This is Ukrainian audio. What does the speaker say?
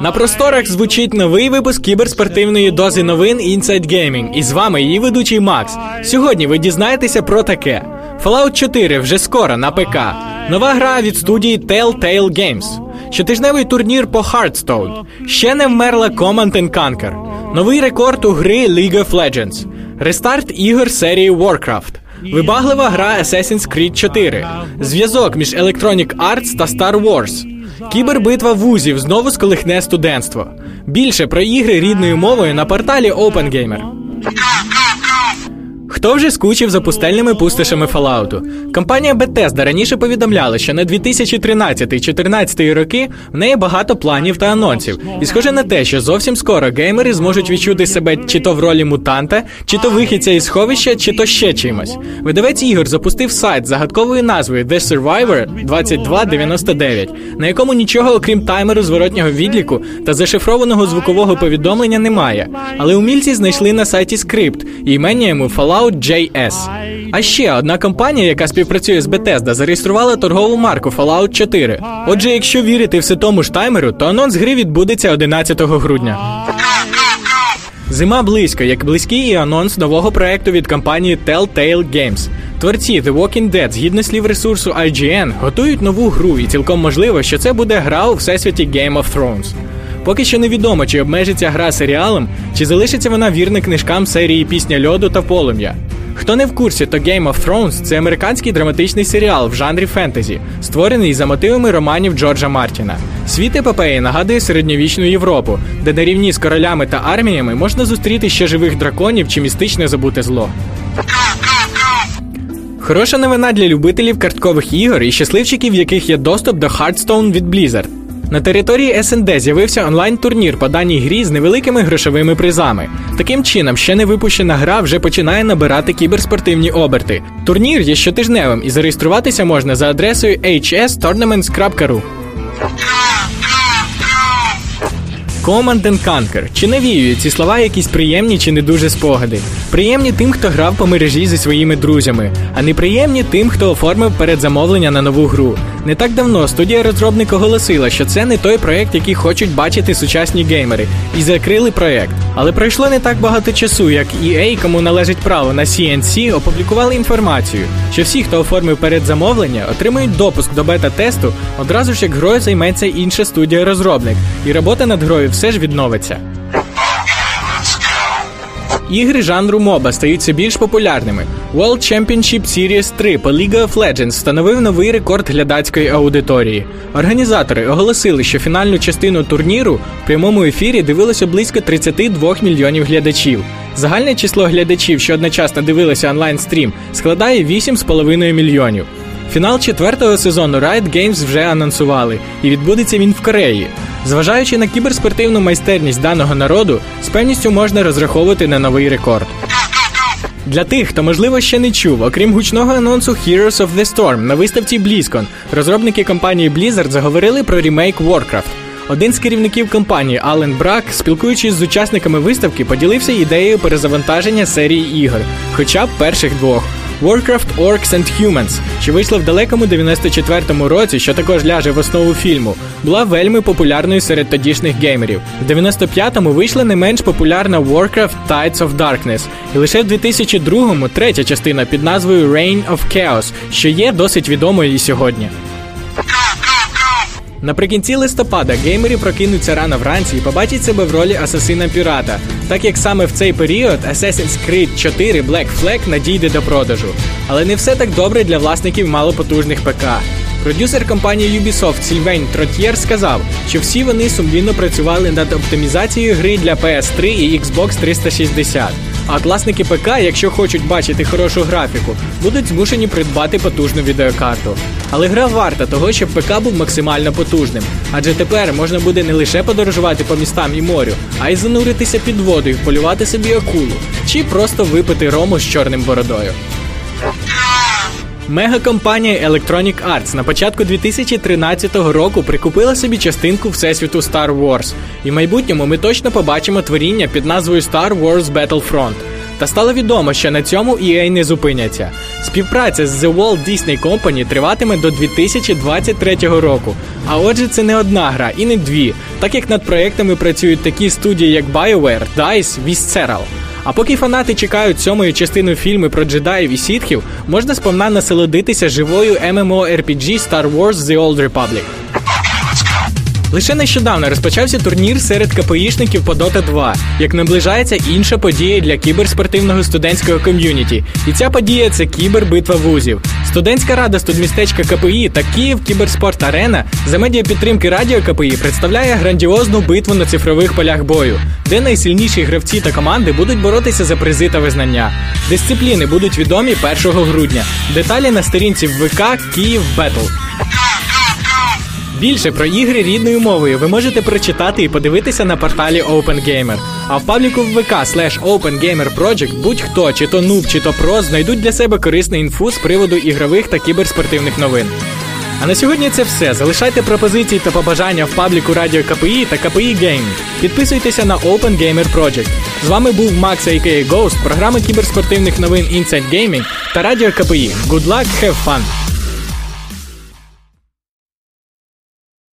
На просторах звучить новий випуск кіберспортивної дози новин Inside Gaming. І з вами її ведучий Макс. Сьогодні ви дізнаєтеся про таке: Fallout 4 вже скоро на ПК. Нова гра від студії Telltale Games. Щотижневий турнір по Hearthstone. Ще не вмерла Command Conquer. Новий рекорд у гри League of Legends. Рестарт ігор серії Warcraft. Вибаглива гра Assassin's Creed 4. Зв'язок між Electronic Arts та Star Wars. Кібербитва вузів знову сколихне студентство. Більше про ігри рідною мовою на порталі OpenGamer. Хто вже скучив за пустельними пустошами Fallout? Компанія Bethesda раніше повідомляла, що на 2013-2014 роки в неї багато планів та анонсів, і схоже на те, що зовсім скоро геймери зможуть відчути себе чи то в ролі мутанта, чи то вихідця із сховища, чи то ще чимось. Видавець ігор запустив сайт з загадковою назвою The Survivor 2299, на якому нічого окрім таймеру зворотнього відліку та зашифрованого звукового повідомлення немає. Але умільці знайшли на сайті скрипт і імення йому Fallout Fallout.js. А ще одна компанія, яка співпрацює з Bethesda, зареєструвала торгову марку Fallout 4. Отже, якщо вірити все тому ж таймеру, то анонс гри відбудеться 11 грудня. Зима близько, як близький і анонс нового проекту від компанії Telltale Games. Творці The Walking Dead, згідно слів ресурсу IGN, готують нову гру, і цілком можливо, що це буде гра у всесвіті Game of Thrones. Поки що невідомо, чи обмежиться гра серіалом, чи залишиться вона вірна книжкам серії Пісня льоду та полум'я. Хто не в курсі, то Game of Thrones це американський драматичний серіал в жанрі фентезі, створений за мотивами романів Джорджа Мартіна. Світ епопеї нагадує середньовічну Європу, де на рівні з королями та арміями можна зустріти ще живих драконів чи містичне забуте зло. Хороша новина для любителів карткових ігор і щасливчиків, в яких є доступ до Hearthstone від Blizzard. На території СНД з'явився онлайн-турнір по даній грі з невеликими грошовими призами. Таким чином, ще не випущена гра вже починає набирати кіберспортивні оберти. Турнір є щотижневим і зареєструватися можна за адресою hstournaments.ru. Command Conquer. Чи навіюють ці слова якісь приємні чи не дуже спогади? Приємні тим, хто грав по мережі зі своїми друзями, а неприємні тим, хто оформив передзамовлення на нову гру. Не так давно студія розробник оголосила, що це не той проект, який хочуть бачити сучасні геймери, і закрили проект. Але пройшло не так багато часу, як EA, кому належить право на CNC, опублікували інформацію, що всі, хто оформив передзамовлення, отримують допуск до бета-тесту одразу ж як грою займеться інша студія розробник, і робота над грою все ж відновиться. Ігри жанру моба стають все більш популярними. World Championship Series 3 по League of Legends встановив новий рекорд глядацької аудиторії. Організатори оголосили, що фінальну частину турніру в прямому ефірі дивилося близько 32 мільйонів глядачів. Загальне число глядачів, що одночасно дивилися онлайн стрім, складає 8,5 мільйонів. Фінал четвертого сезону Riot Games вже анонсували, і відбудеться він в Кореї. Зважаючи на кіберспортивну майстерність даного народу, з певністю можна розраховувати на новий рекорд. Для тих, хто можливо ще не чув, окрім гучного анонсу Heroes of the Storm на виставці BlizzCon, розробники компанії Blizzard заговорили про ремейк Warcraft. Один з керівників компанії Ален Брак, спілкуючись з учасниками виставки, поділився ідеєю перезавантаження серії ігор, хоча б перших двох. Warcraft Orcs and Humans, що вийшла в далекому 94-му році, що також ляже в основу фільму, була вельми популярною серед тодішніх геймерів. В 95-му вийшла не менш популярна Warcraft Tides of Darkness, і лише в 2002-му третя частина під назвою Reign of Chaos, що є досить відомою і сьогодні. Наприкінці листопада геймери прокинуться рано вранці і побачать себе в ролі асасина пірата, так як саме в цей період Assassin's Creed 4 Black Flag надійде до продажу. Але не все так добре для власників малопотужних ПК. Продюсер компанії Ubisoft Сільвейн Тротьєр сказав, що всі вони сумлінно працювали над оптимізацією гри для PS3 і Xbox 360. А власники ПК, якщо хочуть бачити хорошу графіку, будуть змушені придбати потужну відеокарту. Але гра варта того, щоб ПК був максимально потужним. Адже тепер можна буде не лише подорожувати по містам і морю, а й зануритися під воду і полювати собі акулу, чи просто випити рому з чорним бородою. Мегакомпанія Electronic Arts на початку 2013 року прикупила собі частинку всесвіту Star Wars, і в майбутньому ми точно побачимо творіння під назвою Star Wars Battlefront. Та стало відомо, що на цьому EA не зупиняться. Співпраця з The Walt Disney Company триватиме до 2023 року. А отже, це не одна гра і не дві, так як над проектами працюють такі студії, як BioWare, DICE, Visceral. А поки фанати чекають сьомої частини фільму про джедаїв і сітхів, можна сповна насолодитися живою MMORPG Star Wars The Old Republic. Лише нещодавно розпочався турнір серед КПІшників по Dota 2, як наближається інша подія для кіберспортивного студентського ком'юніті. І ця подія це кібербитва вузів. Студентська рада студмістечка КПІ та Київ Кіберспорт Арена за медіа підтримки Радіо КПІ представляє грандіозну битву на цифрових полях бою, де найсильніші гравці та команди будуть боротися за призи та визнання. Дисципліни будуть відомі 1 грудня. Деталі на сторінці ВК Київ Бетл. Більше про ігри рідною мовою ви можете прочитати і подивитися на порталі OpenGamer. А в пабліку в ВК slash OpenGamerProject будь-хто, чи то нуб, чи то про, знайдуть для себе корисну інфу з приводу ігрових та кіберспортивних новин. А на сьогодні це все. Залишайте пропозиції та побажання в пабліку Радіо КПІ та КПІ Gaming. Підписуйтеся на Open Gamer Project. З вами був Макс a.k.a. Ghost, програма кіберспортивних новин Inside Gaming та Радіо КПІ. Good luck, have fun!